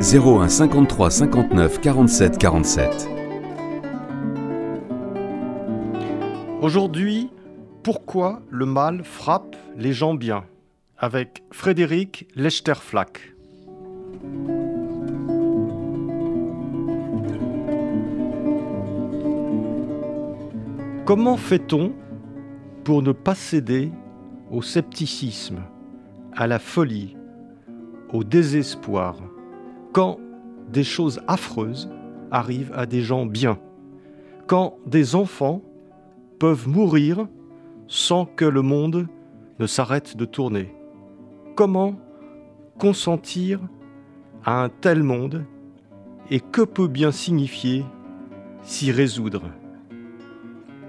01 53 59 47 47. Aujourd'hui, pourquoi le mal frappe les gens bien? Avec Frédéric Lechterflack. Comment fait-on pour ne pas céder au scepticisme, à la folie, au désespoir, quand des choses affreuses arrivent à des gens bien, quand des enfants peuvent mourir sans que le monde ne s'arrête de tourner. Comment consentir à un tel monde et que peut bien signifier s'y résoudre?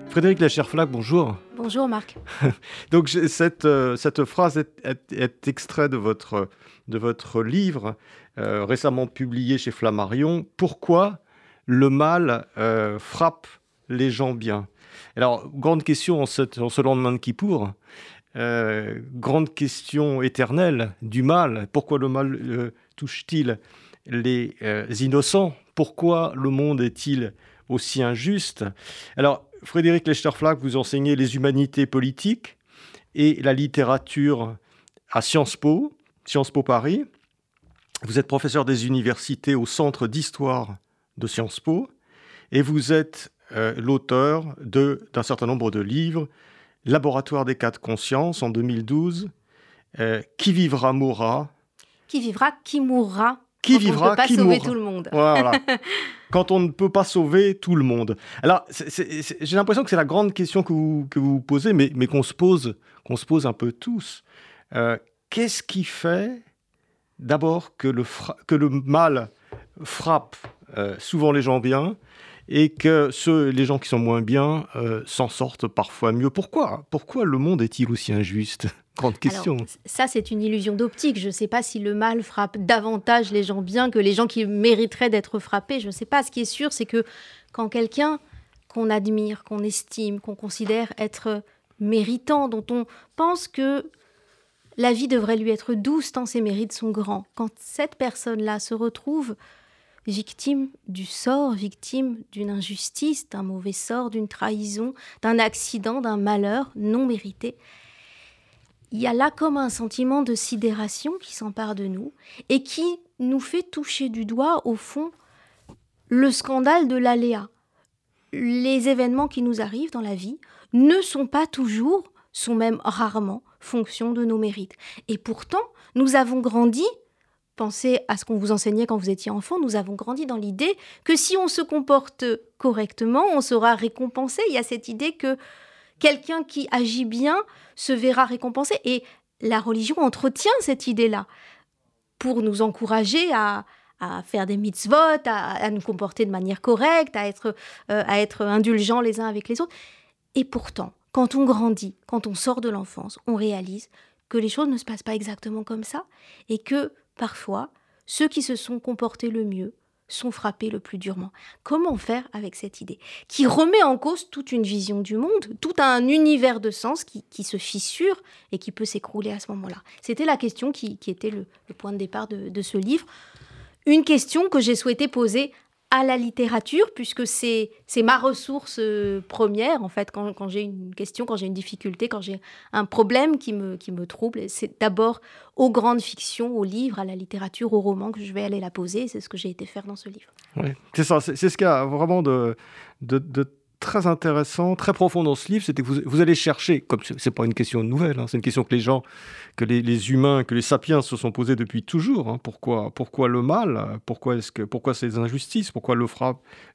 Frédéric Lacherflac, bonjour. Bonjour Marc. Donc cette, euh, cette phrase est, est, extrait de votre, de votre livre euh, récemment publié chez Flammarion. Pourquoi le mal euh, frappe les gens bien? Alors, grande question en, cette, en ce lendemain de Kippour. grande question éternelle du mal. Pourquoi le mal touche-t-il les innocents? Pourquoi le monde est-il aussi injuste Alors, Frédéric Lechterflack, vous enseignez les humanités politiques et la littérature à Sciences Po, Sciences Po Paris. Vous êtes professeur des universités au Centre d'histoire de Sciences Po et vous êtes euh, l'auteur d'un certain nombre de livres, Laboratoire des cas de conscience en 2012, euh, Qui vivra mourra. Qui vivra, qui mourra qui vivra, pas sauver tout le monde. Voilà. Quand on ne peut pas sauver tout le monde. Alors, j'ai l'impression que c'est la grande question que vous, que vous posez, mais, mais qu'on se pose, qu'on se pose un peu tous. Euh, qu'est-ce qui fait, d'abord, que le, que le mal frappe euh, souvent les gens bien et que ceux, les gens qui sont moins bien euh, s'en sortent parfois mieux Pourquoi Pourquoi le monde est-il aussi injuste? Grande question. ça, c'est une illusion d'optique. Je ne sais pas si le mal frappe davantage les gens bien que les gens qui mériteraient d'être frappés. Je ne sais pas. Ce qui est sûr, c'est que quand quelqu'un qu'on admire, qu'on estime, qu'on considère être méritant, dont on pense que la vie devrait lui être douce tant ses mérites sont grands, quand cette personne-là se retrouve victime du sort, victime d'une injustice, d'un mauvais sort, d'une trahison, d'un accident, d'un malheur non mérité, il y a là comme un sentiment de sidération qui s'empare de nous et qui nous fait toucher du doigt, au fond, le scandale de l'aléa. Les événements qui nous arrivent dans la vie ne sont pas toujours, sont même rarement, fonction de nos mérites. Et pourtant, nous avons grandi, pensez à ce qu'on vous enseignait quand vous étiez enfant, nous avons grandi dans l'idée que si on se comporte correctement, on sera récompensé. Il y a cette idée que quelqu'un qui agit bien se verra récompensé. Et la religion entretient cette idée-là pour nous encourager à, faire des mitzvot, à, nous comporter de manière correcte, à être, euh, à être indulgents les uns avec les autres. Et pourtant, quand on grandit, quand on sort de l'enfance, on réalise que les choses ne se passent pas exactement comme ça et que parfois, ceux qui se sont comportés le mieux sont frappés le plus durement. Comment faire avec cette idée qui remet en cause toute une vision du monde, tout un univers de sens qui, se fissure et qui peut s'écrouler à ce moment-là? C'était la question qui, était le, point de départ de ce livre. Une question que j'ai souhaité poser à la littérature, puisque c'est ma ressource euh, première, en fait, quand, quand j'ai une question, quand j'ai une difficulté, quand j'ai un problème qui me, qui me trouble. C'est d'abord aux grandes fictions, aux livres, à la littérature, aux romans que je vais aller la poser. C'est ce que j'ai été faire dans ce livre. Oui, c'est ça. C'est ce qu'il y a vraiment de, de, très intéressant, très profond dans ce livre, c'était que vous, allez chercher, comme c'est pas une question nouvelle, hein, c'est une question que les gens, que les, humains, que les sapiens se sont posés depuis toujours. Hein. pourquoi, pourquoi le mal? Pourquoi est-ce que, pourquoi ces injustices? Pourquoi le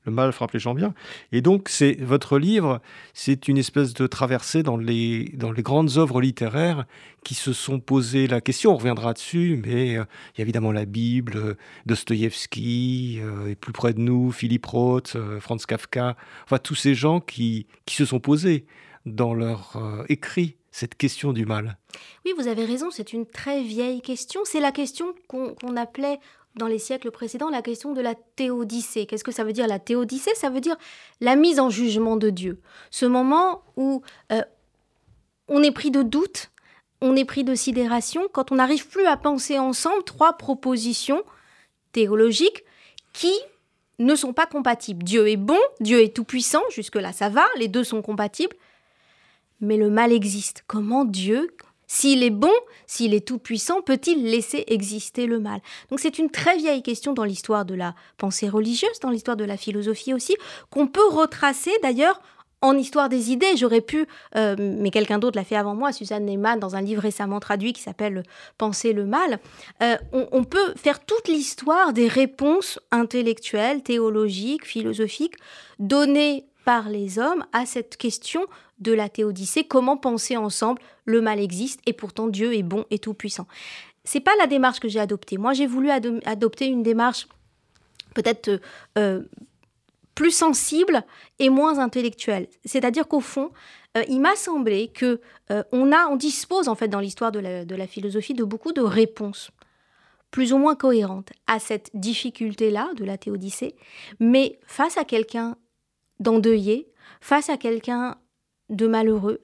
le mal frappe les gens bien? Et donc, c'est votre livre, c'est une espèce de traversée dans les dans les grandes œuvres littéraires qui se sont posées la question. On reviendra dessus, mais euh, il y a évidemment la Bible, euh, Dostoïevski, euh, et plus près de nous, Philippe Roth, Franz Kafka, enfin tous ces gens qui, qui se sont posés dans leur écrit cette question du mal. Oui, vous avez raison, c'est une très vieille question. C'est la question qu'on appelait dans les siècles précédents la question de la théodicée. Qu'est-ce que ça veut dire la théodicée? Ça veut dire la mise en jugement de Dieu. Ce moment où on est pris de doute, on est pris de sidération quand on n'arrive plus à penser ensemble trois propositions théologiques qui ne sont pas compatibles. Dieu est bon, Dieu est tout-puissant, jusque-là ça va, les deux sont compatibles, mais le mal existe. Comment Dieu, s'il est bon, s'il est tout-puissant, peut-il laisser exister le mal? Donc c'est une très vieille question dans l'histoire de la pensée religieuse, dans l'histoire de la philosophie aussi, qu'on peut retracer d'ailleurs en histoire des idées. J'aurais pu, euh, mais quelqu'un d'autre l'a fait avant moi, Suzanne Neyman, dans un livre récemment traduit qui s'appelle Penser le mal. Euh, on, peut faire toute l'histoire des réponses intellectuelles, théologiques, philosophiques, données par les hommes à cette question de la théodicée. Comment penser ensemble le mal existe et pourtant Dieu est bon et tout puissant. C'est pas la démarche que j'ai adoptée. Moi, j'ai voulu adopter une démarche peut-être euh, plus sensible et moins intellectuel. C'est-à-dire qu'au fond, euh, il m'a semblé que euh, on a, on dispose en fait dans l'histoire de la, philosophie de beaucoup de réponses plus ou moins cohérentes à cette difficulté-là de la théodicée, mais face à quelqu'un d'endeuillé, face à quelqu'un de malheureux,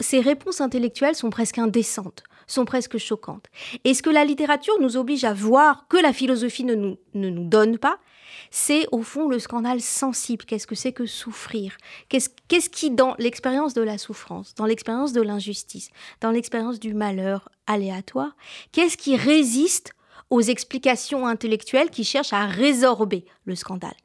ces réponses intellectuelles sont presque indécentes, sont presque choquantes. Et ce que la littérature nous oblige à voir que la philosophie ne nous, ne nous donne pas, c'est au fond le scandale sensible. Qu'est-ce que c'est que souffrir? Qu'est-ce qui, dans l'expérience de la souffrance, dans l'expérience de l'injustice, dans l'expérience du malheur aléatoire, qu'est-ce qui résiste aux explications intellectuelles qui cherchent à résorber le scandale?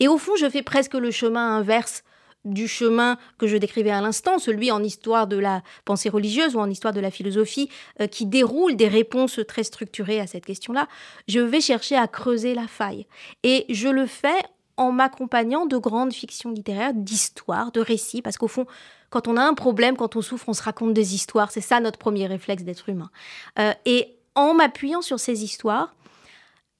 Et au fond, je fais presque le chemin inverse du chemin que je décrivais à l'instant, celui en histoire de la pensée religieuse ou en histoire de la philosophie, euh, qui déroule des réponses très structurées à cette question-là, je vais chercher à creuser la faille. Et je le fais en m'accompagnant de grandes fictions littéraires, d'histoires, de récits, parce qu'au fond, quand on a un problème, quand on souffre, on se raconte des histoires, c'est ça notre premier réflexe d'être humain. Euh, et en m'appuyant sur ces histoires,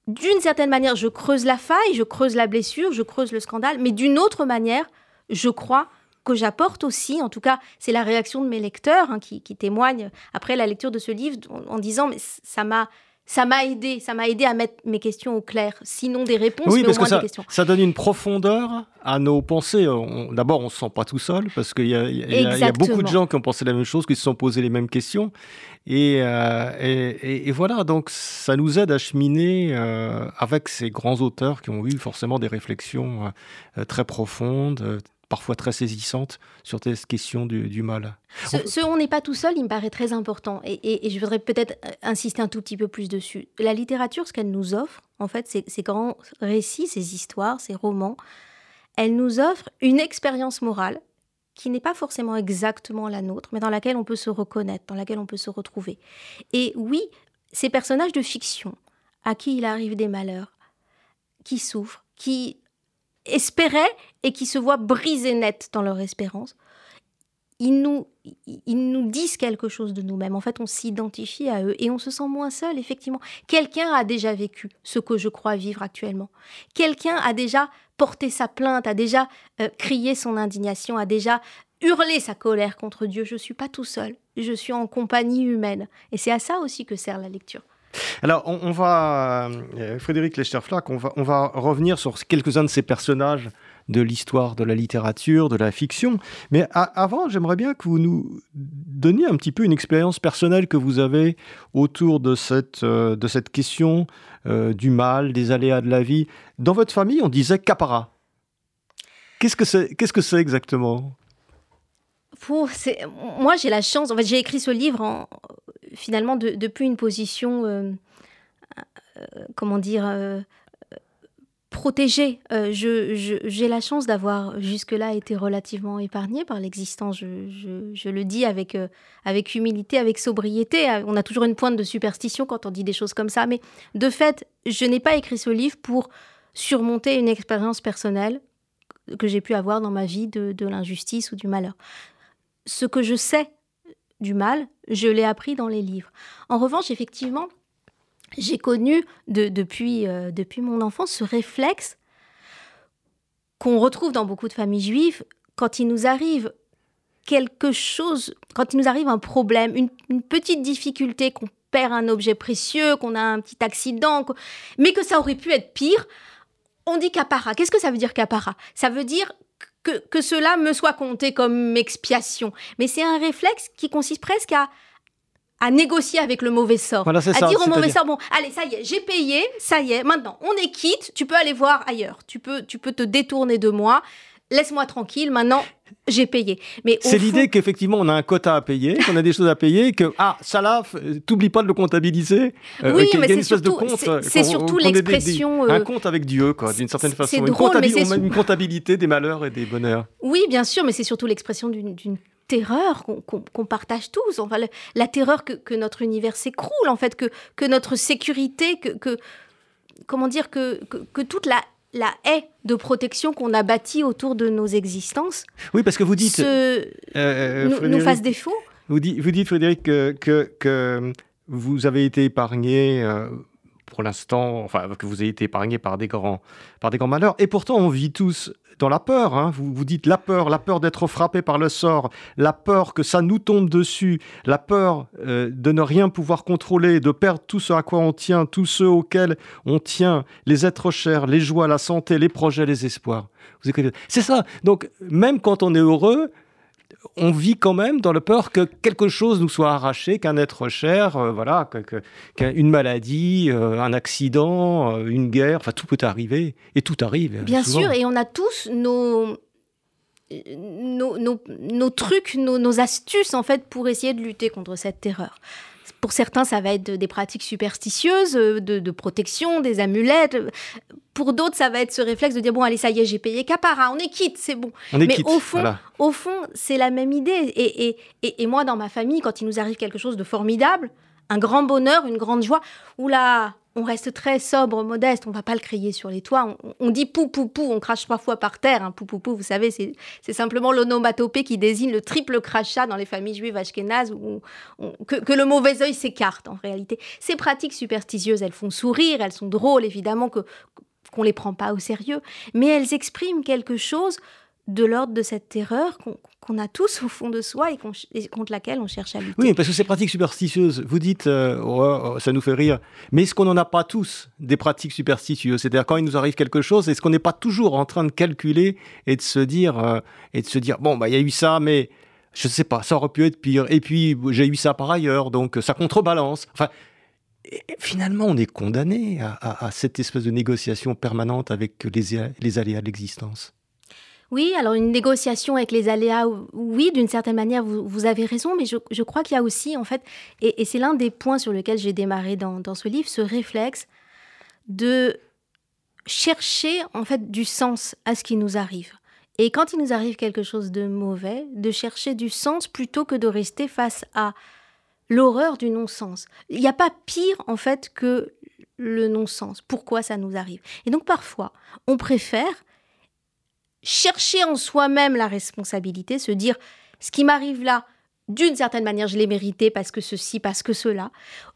d'une certaine manière, je creuse la faille, je creuse la blessure, je creuse le scandale, mais d'une autre manière, je crois que j'apporte aussi, en tout cas c'est la réaction de mes lecteurs hein, qui, témoignent après la lecture de ce livre en, disant mais ça m'a ça m'a aidé, ça m'a aidé à mettre mes questions au clair. Sinon des réponses, oui, mais au moins ça, des questions. Ça donne une profondeur à nos pensées. D'abord, on ne se sent pas tout seul parce qu'il y, a beaucoup de gens qui ont pensé la même chose, qui se sont posé les mêmes questions. Et, euh, et, voilà, donc ça nous aide à cheminer euh, avec ces grands auteurs qui ont eu forcément des réflexions euh, très profondes, parfois très saisissante sur cette question du, mal. Ce, on n'est pas tout seul, il me paraît très important. Et, je voudrais peut-être euh, insister un tout petit peu plus dessus. La littérature, ce qu'elle nous offre, en fait, ces, ces grands récits, ces histoires, ces romans, elle nous offre une expérience morale qui n'est pas forcément exactement la nôtre, mais dans laquelle on peut se reconnaître, dans laquelle on peut se retrouver. Et oui, ces personnages de fiction, à qui il arrive des malheurs, qui souffrent, qui espéraient et qui se voient brisés net dans leur espérance, ils nous, ils nous disent quelque chose de nous-mêmes. En fait, on s'identifie à eux et on se sent moins seul, effectivement. Quelqu'un a déjà vécu ce que je crois vivre actuellement. Quelqu'un a déjà porté sa plainte, a déjà euh, crié son indignation, a déjà hurlé sa colère contre Dieu. Je ne suis pas tout seul, je suis en compagnie humaine. Et c'est à ça aussi que sert la lecture. Alors, on, va, euh, Frédéric Lechterflack, on va, revenir sur quelques-uns de ces personnages de l'histoire de la littérature, de la fiction. Mais avant, j'aimerais bien que vous nous donniez un petit peu une expérience personnelle que vous avez autour de cette, euh, question euh, du mal, des aléas de la vie. Dans votre famille, on disait capara. Qu'est-ce que c'est qu'est-ce que c'est exactement? Moi, j'ai la chance. En fait, j'ai écrit ce livre en, finalement depuis une position, euh, euh, comment dire, euh, protégée. J'ai la chance d'avoir jusque-là été relativement épargnée par l'existence. Je, le dis avec, avec humilité, avec sobriété. On a toujours une pointe de superstition quand on dit des choses comme ça. Mais de fait, je n'ai pas écrit ce livre pour surmonter une expérience personnelle que j'ai pu avoir dans ma vie de l'injustice ou du malheur. Ce que je sais du mal, je l'ai appris dans les livres. En revanche, effectivement, j'ai connu depuis, euh, depuis mon enfance ce réflexe qu'on retrouve dans beaucoup de familles juives quand il nous arrive quelque chose, quand il nous arrive un problème, une, petite difficulté, qu'on perd un objet précieux, qu'on a un petit accident, mais que ça aurait pu être pire, on dit capara. Qu'est-ce que ça veut dire capara Ça veut dire que, que, cela me soit compté comme expiation. Mais c'est un réflexe qui consiste presque à, à négocier avec le mauvais sort. à dire au mauvais sort, bon, allez, ça y est, j'ai payé, ça y est, maintenant, on est quitte, tu peux aller voir ailleurs, tu peux, tu peux te détourner de moi, laisse-moi tranquille, maintenant, j'ai payé. Mais c'est l'idée qu'effectivement on a un quota à payer, qu'on a des choses à payer, que ah ça là, t'oublies pas de le comptabiliser. Euh, oui, mais c'est surtout, c'est surtout l'expression. un compte avec Dieu, quoi, d'une certaine façon. Une, une comptabilité des malheurs et des bonheurs. Oui, bien sûr, mais c'est surtout l'expression d'une terreur qu'on partage tous, enfin, la, terreur que, notre univers s'écroule, en fait, que, que notre sécurité, que, que comment dire, que, que, toute la, la haie de protection qu'on a bâtie autour de nos existences. Oui, parce que vous dites. Euh, euh, nous, fasse défaut. Vous dites, vous dites Frédéric, que, que, vous avez été épargné. Euh, pour l'instant, enfin, que vous avez été épargné par des grands, par des grands malheurs. Et pourtant, on vit tous dans la peur. Hein. Vous, vous dites la peur, la peur d'être frappé par le sort, la peur que ça nous tombe dessus, la peur euh, de ne rien pouvoir contrôler, de perdre tout ce à quoi on tient, tous ceux auxquels on tient, les êtres chers, les joies, la santé, les projets, les espoirs. C'est ça. Donc, même quand on est heureux, on vit quand même dans la peur que quelque chose nous soit arraché, qu'un être cher, euh, voilà, qu'une maladie, euh, un accident, euh, une guerre, enfin tout peut arriver et tout arrive. Bien sûr, et on a tous nos nos, trucs, nos, astuces en fait pour essayer de lutter contre cette terreur. Pour certains, ça va être des pratiques superstitieuses, euh, de, protection, des amulettes. Pour d'autres, ça va être ce réflexe de dire bon, allez, ça y est, j'ai payé capara, on est quitte, c'est bon. Mais au fond, au fond, c'est la même idée. Et, et, et, moi, dans ma famille, quand il nous arrive quelque chose de formidable, un grand bonheur, une grande joie, oula, on reste très sobre, modeste, on va pas le crier sur les toits. On, dit pou pou pou, on crache trois fois par terre. Hein. Pou pou pou, vous savez, c'est simplement l'onomatopée qui désigne le triple crachat dans les familles juives ashkénazes où que, le mauvais œil s'écarte en réalité. Ces pratiques superstitieuses, elles font sourire, elles sont drôles évidemment que qu'on les prend pas au sérieux, mais elles expriment quelque chose de l'ordre de cette terreur qu'on a tous au fond de soi et, contre laquelle on cherche à lutter. Oui, parce que ces pratiques superstitieuses, vous dites, euh, oh, oh, ça nous fait rire, mais est-ce qu'on n'en a pas tous des pratiques superstitieuses? C'est-à-dire quand il nous arrive quelque chose, est-ce qu'on n'est pas toujours en train de calculer et de se dire, euh, et de se dire bon, bah il y a eu ça, mais je ne sais pas, ça aurait pu être pire, et puis j'ai eu ça par ailleurs, donc ça contrebalance. Enfin, finalement, on est condamné à, cette espèce de négociation permanente avec les aléas de l'existence. Oui, alors une négociation avec les aléas, oui, d'une certaine manière, vous, avez raison, mais je, crois qu'il y a aussi, en fait, et, c'est l'un des points sur lesquels j'ai démarré dans, ce livre, ce réflexe de chercher, en fait, du sens à ce qui nous arrive. Et quand il nous arrive quelque chose de mauvais, de chercher du sens plutôt que de rester face à l'horreur du non-sens. Il n'y a pas pire, en fait, que le non-sens. Pourquoi ça nous arrive? Et donc, parfois, on préfère chercher en soi-même la responsabilité, se dire ce qui m'arrive là, d'une certaine manière, je l'ai mérité parce que ceci, parce que cela.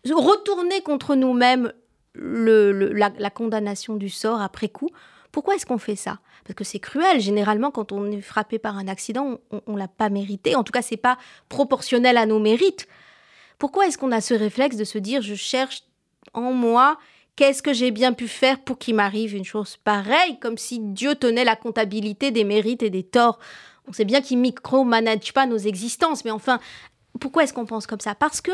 Retourner contre nous-mêmes la, condamnation du sort après coup. Pourquoi est-ce qu'on fait ça? Parce que c'est cruel. Généralement, quand on est frappé par un accident, on ne l'a pas mérité. En tout cas, c'est pas proportionnel à nos mérites. Pourquoi est-ce qu'on a ce réflexe de se dire je cherche en moi Qu'est-ce que j'ai bien pu faire pour qu'il m'arrive une chose pareille, comme si Dieu tenait la comptabilité des mérites et des torts? On sait bien qu'il micro-manage pas nos existences, mais enfin, pourquoi est-ce qu'on pense comme ça? Parce que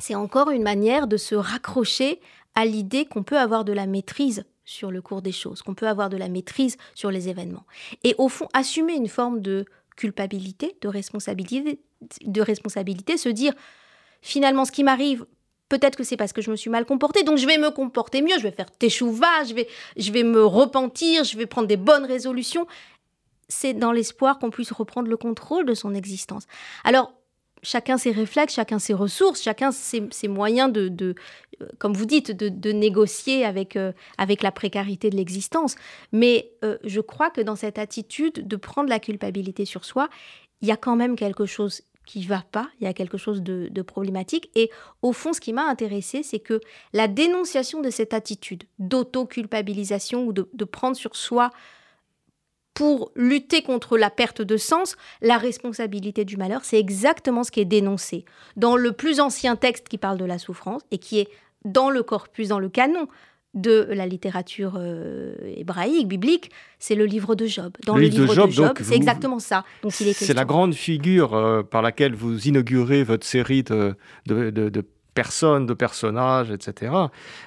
c'est encore une manière de se raccrocher à l'idée qu'on peut avoir de la maîtrise sur le cours des choses, qu'on peut avoir de la maîtrise sur les événements. Et au fond, assumer une forme de culpabilité, de responsabilité, de responsabilité, se dire finalement ce qui m'arrive Peut-être que c'est parce que je me suis mal comportée, donc je vais me comporter mieux, je vais faire teshuva, je vais, je vais me repentir, je vais prendre des bonnes résolutions. C'est dans l'espoir qu'on puisse reprendre le contrôle de son existence. Alors, chacun ses réflexes, chacun ses ressources, chacun ses, moyens de, euh, comme vous dites, de, négocier avec, euh, avec la précarité de l'existence. Mais euh, je crois que dans cette attitude de prendre la culpabilité sur soi, il y a quand même quelque chose qui va pas, il y a quelque chose de, problématique. Et au fond, ce qui m'a intéressé, c'est que la dénonciation de cette attitude d'auto-culpabilisation ou de, de prendre sur soi pour lutter contre la perte de sens, la responsabilité du malheur, c'est exactement ce qui est dénoncé dans le plus ancien texte qui parle de la souffrance et qui est dans le corpus, dans le canon de la littérature euh, hébraïque, biblique, c'est le livre de Job. Dans le, livre, de Job, c'est exactement ça. C'est la grande figure euh, par laquelle vous inaugurez votre série de, de, personnes, de personnages, etc.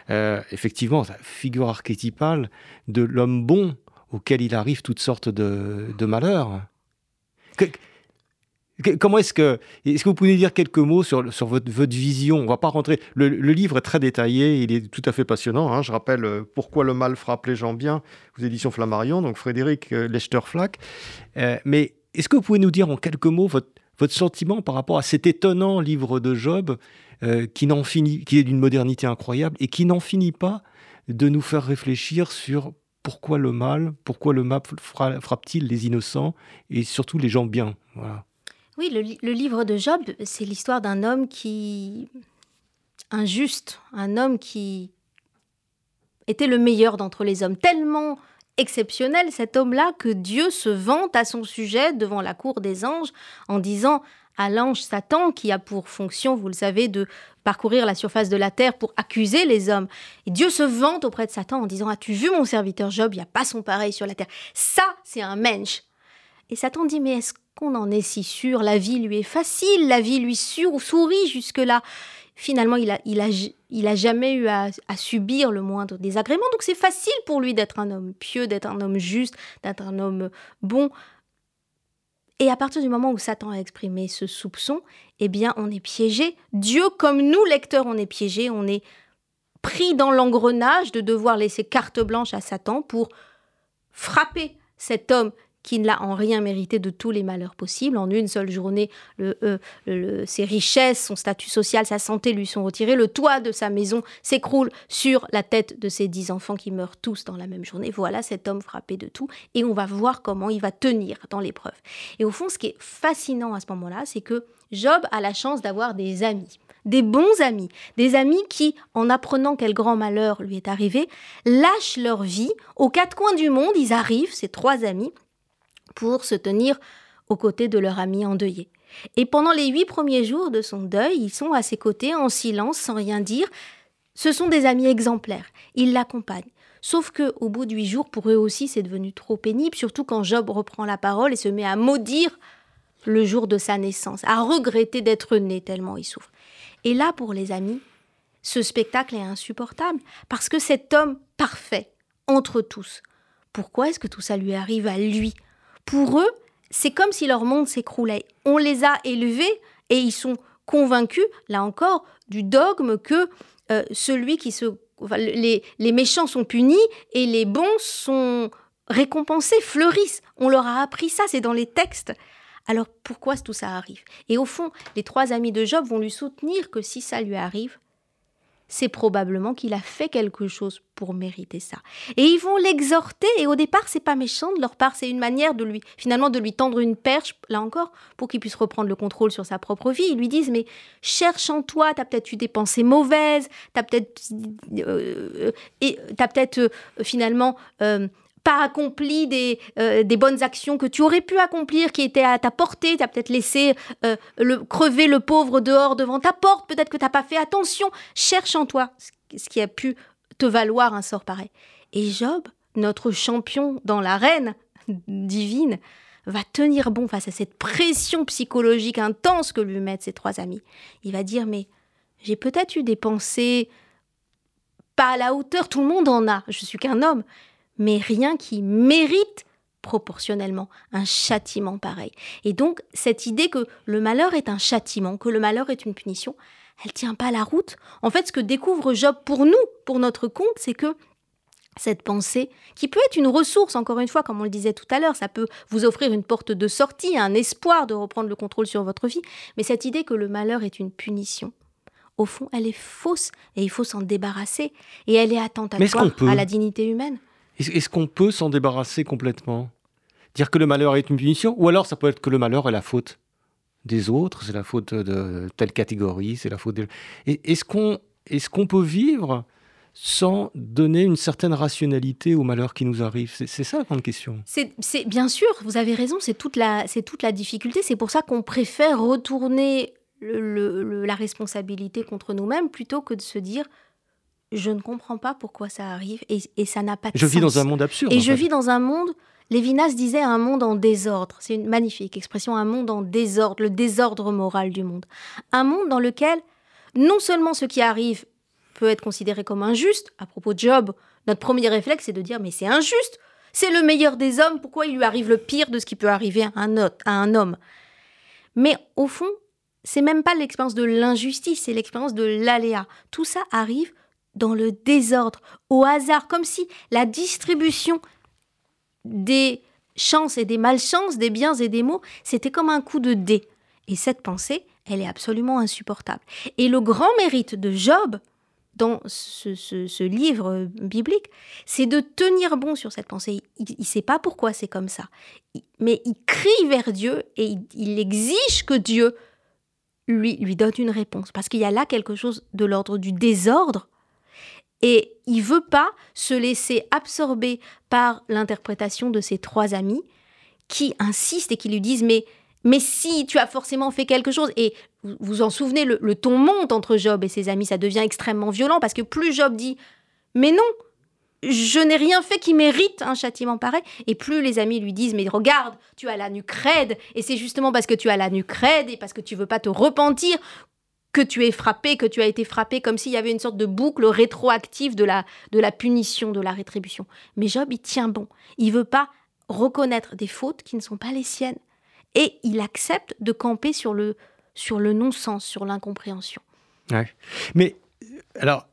Euh, effectivement, la figure archétypale de l'homme bon auquel il arrive toutes sortes de, malheurs. Comment est-ce que, est-ce que vous pouvez dire quelques mots sur, sur votre, votre vision? On va pas rentrer. Le, livre est très détaillé, il est tout à fait passionnant. Hein. Je rappelle euh, Pourquoi le mal frappe les gens bien, aux éditions Flammarion, donc Frédéric euh, Lechter-Flack. Euh, mais est-ce que vous pouvez nous dire en quelques mots votre, votre sentiment par rapport à cet étonnant livre de Job qui n'en finit, qui est d'une modernité incroyable et qui n'en finit pas de nous faire réfléchir sur pourquoi le mal, pourquoi le mal frappe-t-il les innocents et surtout les gens bien? Oui, le, livre de Job, c'est l'histoire d'un homme qui injuste, un homme qui était le meilleur d'entre les hommes, tellement exceptionnel cet homme-là que Dieu se vante à son sujet devant la cour des anges en disant à l'ange Satan, qui a pour fonction, vous le savez, de parcourir la surface de la terre pour accuser les hommes. Et Dieu se vante auprès de Satan en disant As-tu vu mon serviteur Job? Il n'y a pas son pareil sur la terre. Ça, c'est un mensch. Et Satan dit Mais est-ce qu'on en est si sûr La vie lui est facile, la vie lui sourit jusque-là. Finalement, il a, jamais eu à, à subir le moindre désagrément. Donc c'est facile pour lui d'être un homme pieux, d'être un homme juste, d'être un homme bon. Et à partir du moment où Satan a exprimé ce soupçon, eh bien, on est piégé. Dieu, comme nous, lecteurs, on est piégé, on est pris dans l'engrenage de devoir laisser carte blanche à Satan pour frapper cet homme qui ne l'a en rien mérité de tous les malheurs possibles. En une seule journée, euh, ses richesses, son statut social, sa santé lui sont retirés. Le toit de sa maison s'écroule sur la tête de ses dix enfants qui meurent tous dans la même journée. Voilà cet homme frappé de tout. Et on va voir comment il va tenir dans l'épreuve. Et au fond, ce qui est fascinant à ce moment-là, c'est que Job a la chance d'avoir des amis des bons amis, des amis qui, en apprenant quel grand malheur lui est arrivé, lâchent leur vie. Aux quatre coins du monde, ils arrivent, ces trois amis, pour se tenir aux côtés de leur ami endeuillé. Et pendant les huit premiers jours de son deuil, ils sont à ses côtés en silence, sans rien dire. Ce sont des amis exemplaires. Ils l'accompagnent. Sauf que, au bout de huit jours, pour eux aussi, c'est devenu trop pénible, surtout quand Job reprend la parole et se met à maudire le jour de sa naissance, à regretter d'être né tellement il souffre. Et là, pour les amis, ce spectacle est insupportable, parce que cet homme parfait, entre tous, pourquoi est-ce que tout ça lui arrive à lui? Pour eux, c'est comme si leur monde s'écroulait. On les a élevés et ils sont convaincus, là encore, du dogme que euh, celui qui se... les, les méchants sont punis et les bons sont récompensés, fleurissent. On leur a appris ça, c'est dans les textes. Alors pourquoi tout ça arrive? Et au fond, les trois amis de Job vont lui soutenir que si ça lui arrive, c'est probablement qu'il a fait quelque chose pour mériter ça. Et ils vont l'exhorter, et au départ, c'est pas méchant de leur part, c'est une manière de lui, finalement, de lui tendre une perche, là encore, pour qu'il puisse reprendre le contrôle sur sa propre vie. Ils lui disent, mais cherche en toi, t'as peut-être eu des pensées mauvaises, t'as peut-être, euh, et t'as peut-être euh, finalement euh, pas accompli des, euh, des, bonnes actions que tu aurais pu accomplir, qui étaient à ta portée. Tu as peut-être laissé euh, crever le pauvre dehors devant ta porte. Peut-être que tu n'as pas fait attention. Cherche en toi ce qui a pu te valoir un sort pareil. Et Job, notre champion dans l'arène divine, va tenir bon face à cette pression psychologique intense que lui mettent ses trois amis. Il va dire, mais j'ai peut-être eu des pensées pas à la hauteur, tout le monde en a, je suis qu'un homme, mais rien qui mérite proportionnellement un châtiment pareil. Et donc cette idée que le malheur est un châtiment, que le malheur est une punition, elle tient pas la route. En fait, ce que découvre Job pour nous, pour notre compte, c'est que cette pensée, qui peut être une ressource, encore une fois, comme on le disait tout à l'heure, ça peut vous offrir une porte de sortie, un espoir de reprendre le contrôle sur votre vie, mais cette idée que le malheur est une punition, au fond, elle est fausse et il faut s'en débarrasser. Et elle est attentatoire à la dignité humaine. Est-ce qu'on peut s'en débarrasser complètement? Dire que le malheur est une punition Ou alors ça peut être que le malheur est la faute des autres, c'est la faute de telle catégorie, c'est la faute de... Est-ce qu'on est peut vivre sans donner une certaine rationalité au malheur qui nous arrive? C'est ça la grande question. C'est bien sûr, vous avez raison, c'est toute la c'est toute la difficulté. C'est pour ça qu'on préfère retourner la responsabilité contre nous-mêmes plutôt que de se dire je ne comprends pas pourquoi ça arrive et, ça n'a pas de je sens. Je vis dans un monde absurde. Et je vis dans un monde Lévinas disait un monde en désordre. C'est une magnifique expression, un monde en désordre, le désordre moral du monde. Un monde dans lequel non seulement ce qui arrive peut être considéré comme injuste, à propos de Job, notre premier réflexe c'est de dire mais c'est injuste, c'est le meilleur des hommes, pourquoi il lui arrive le pire de ce qui peut arriver à un, à un homme? Mais au fond, c'est même pas l'expérience de l'injustice, c'est l'expérience de l'aléa. Tout ça arrive dans le désordre, au hasard, comme si la distribution des chances et des malchances, des biens et des maux, c'était comme un coup de dé. Et cette pensée, elle est absolument insupportable. Et le grand mérite de Job, dans ce, livre biblique, c'est de tenir bon sur cette pensée. Il ne sait pas pourquoi c'est comme ça. Mais il crie vers Dieu et il, il exige que Dieu lui, lui donne une réponse. Parce qu'il y a là quelque chose de l'ordre du désordre et il veut pas se laisser absorber par l'interprétation de ses trois amis qui insistent et qui lui disent mais si tu as forcément fait quelque chose, et vous vous en souvenez, le, ton monte entre Job et ses amis, ça devient extrêmement violent parce que plus Job dit mais non, je n'ai rien fait qui mérite un châtiment pareil. Et plus les amis lui disent, mais regarde, tu as la nuque et c'est justement parce que tu as la nuque et parce que tu veux pas te repentir que tu es frappé, que tu as été frappé, comme s'il y avait une sorte de boucle rétroactive de la, de la punition, de la rétribution. Mais Job, il tient bon. Il veut pas reconnaître des fautes qui ne sont pas les siennes. Et il accepte de camper sur le, sur le non-sens, sur l'incompréhension. Mais alors,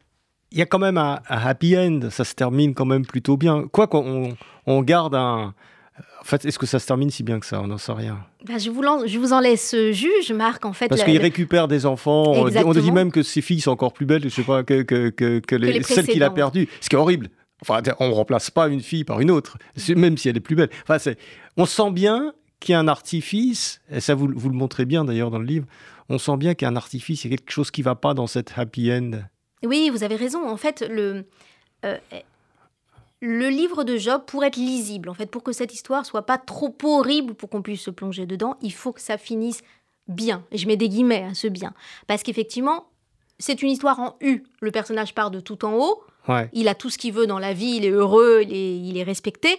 il y a quand même un, happy end, ça se termine quand même plutôt bien. Quoi qu'on on garde un, en fait, est-ce que ça se termine si bien que ça? On n'en sait rien. Bah, je, vous je vous en laisse juge, Marc, en fait. Parce qu'il récupère des enfants. On dit, même que ses filles sont encore plus belles, je sais pas, que, que, que, les, celles qu'il a perdues. Ce qui est horrible. Enfin, on ne remplace pas une fille par une autre, même si elle est plus belle. Enfin, on sent bien qu'il y a un artifice, et ça vous, vous le montrez bien d'ailleurs dans le livre, on sent bien qu'il y a un artifice, il y a quelque chose qui ne va pas dans cette happy end. Oui, vous avez raison. En fait, le, euh, le livre de Job, pour être lisible, en fait, pour que cette histoire soit pas trop horrible pour qu'on puisse se plonger dedans, il faut que ça finisse bien. Et je mets des guillemets à ce bien. Parce qu'effectivement, c'est une histoire en U. Le personnage part de tout en haut. Il a tout ce qu'il veut dans la vie, il est heureux, il est, il est respecté.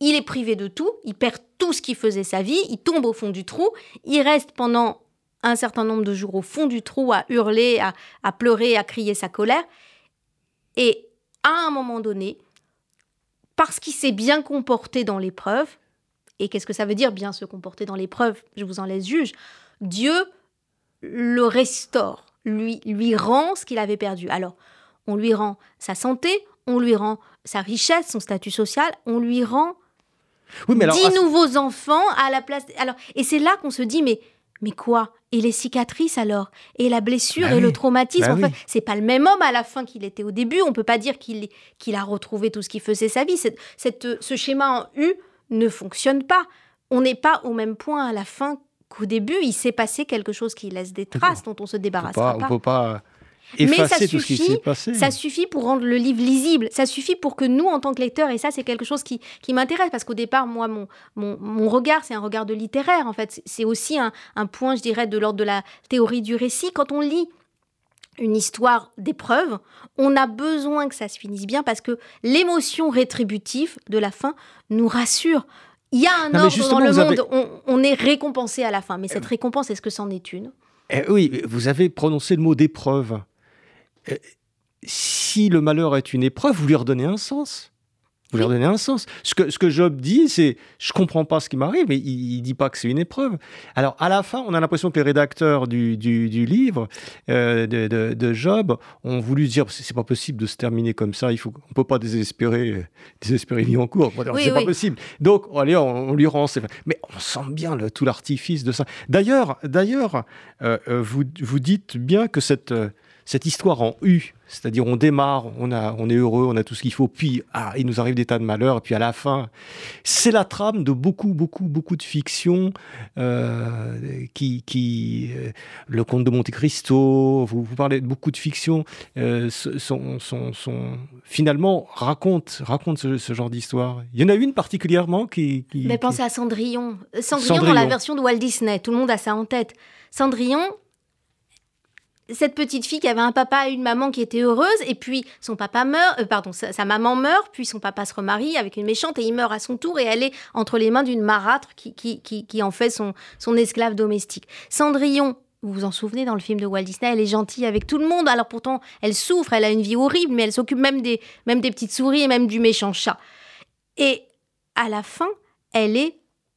Il est privé de tout, il perd tout ce qui faisait sa vie, il tombe au fond du trou, il reste pendant un certain nombre de jours au fond du trou à hurler, à, à pleurer, à crier sa colère. Et à un moment donné, parce qu'il s'est bien comporté dans l'épreuve, et qu'est-ce que ça veut dire bien se comporter dans l'épreuve? Je vous en laisse juge. Dieu le restaure, lui, lui rend ce qu'il avait perdu. Alors, on lui rend sa santé, on lui rend sa richesse, son statut social, on lui rend dix nouveaux enfants à la place. Alors, et c'est là qu'on se dit, mais mais quoi? Et les cicatrices alors? Et la blessure bah et le traumatisme bah C'est pas le même homme à la fin qu'il était au début. On peut pas dire qu'il qu'il a retrouvé tout ce qui faisait sa vie. Cette, cette, ce schéma en U ne fonctionne pas. On n'est pas au même point à la fin qu'au début. Il s'est passé quelque chose qui laisse des traces dont on se débarrassera pas. On peut pas mais ça suffit, Ça suffit pour rendre le livre lisible. Ça suffit pour que nous, en tant que lecteurs, et ça, c'est quelque chose qui, qui m'intéresse, parce qu'au départ, moi, mon, mon, regard, c'est un regard de littéraire, en fait. C'est aussi un, un point, je dirais, de l'ordre de la théorie du récit. Quand on lit une histoire d'épreuve, on a besoin que ça se finisse bien, parce que l'émotion rétributive de la fin nous rassure. Il y a un ordre dans le monde, on, on est récompensé à la fin, mais cette récompense, est-ce que c'en est une? Eh oui, vous avez prononcé le mot d'épreuve. Euh, si le malheur est une épreuve, vous lui redonnez un sens. Vous leur donnez un sens. Ce que, ce que Job dit, c'est je comprends pas ce qui m'arrive, mais il, ne dit pas que c'est une épreuve. Alors à la fin, on a l'impression que les rédacteurs du, du, livre euh, de, de, Job ont voulu dire c'est pas possible de se terminer comme ça. Il faut, on peut pas désespérer, désespérer vie en cours. c'est pas possible. Donc allez, on, lui rend. Mais on sent bien le, tout l'artifice de ça. D'ailleurs, d'ailleurs, euh, euh, vous, vous dites bien que cette cette histoire en U, c'est-à-dire on démarre, on, a, on est heureux, on a tout ce qu'il faut, puis ah, il nous arrive des tas de malheurs, et puis à la fin, c'est la trame de beaucoup, beaucoup, beaucoup de fictions euh, qui, qui euh, le conte de Monte Cristo, vous, vous, parlez de beaucoup de fictions, euh, sont, sont, sont, finalement racontent, racontent ce, genre d'histoire. Il y en a une particulièrement qui... Mais pensez à Cendrillon. Cendrillon. Cendrillon dans la version de Walt Disney, tout le monde a ça en tête. Cendrillon, cette petite fille qui avait un papa et une maman qui étaient heureuses, et puis son papa meurt, euh, pardon, sa, maman meurt, puis son papa se remarie avec une méchante et il meurt à son tour et elle est entre les mains d'une marâtre qui, qui, qui, en fait son, son esclave domestique. Cendrillon, vous vous en souvenez dans le film de Walt Disney, elle est gentille avec tout le monde, alors pourtant elle souffre, elle a une vie horrible, mais elle s'occupe même des, même des petites souris et même du méchant chat. Et à la fin, elle est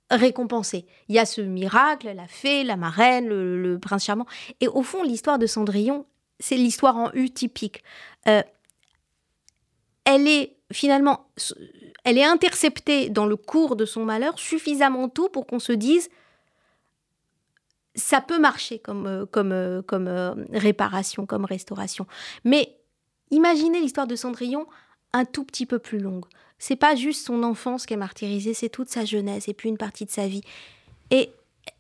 récompensé. Il y a ce miracle, la fée, la marraine, le, prince charmant. Et au fond, l'histoire de Cendrillon, c'est l'histoire en U typique. Euh, elle est finalement, elle est interceptée dans le cours de son malheur suffisamment tôt pour qu'on se dise, ça peut marcher comme, euh, comme, euh, comme réparation, comme restauration. Mais imaginez l'histoire de Cendrillon un tout petit peu plus longue c'est pas juste son enfance qui est martyrisée, c'est toute sa jeunesse et puis une partie de sa vie. Et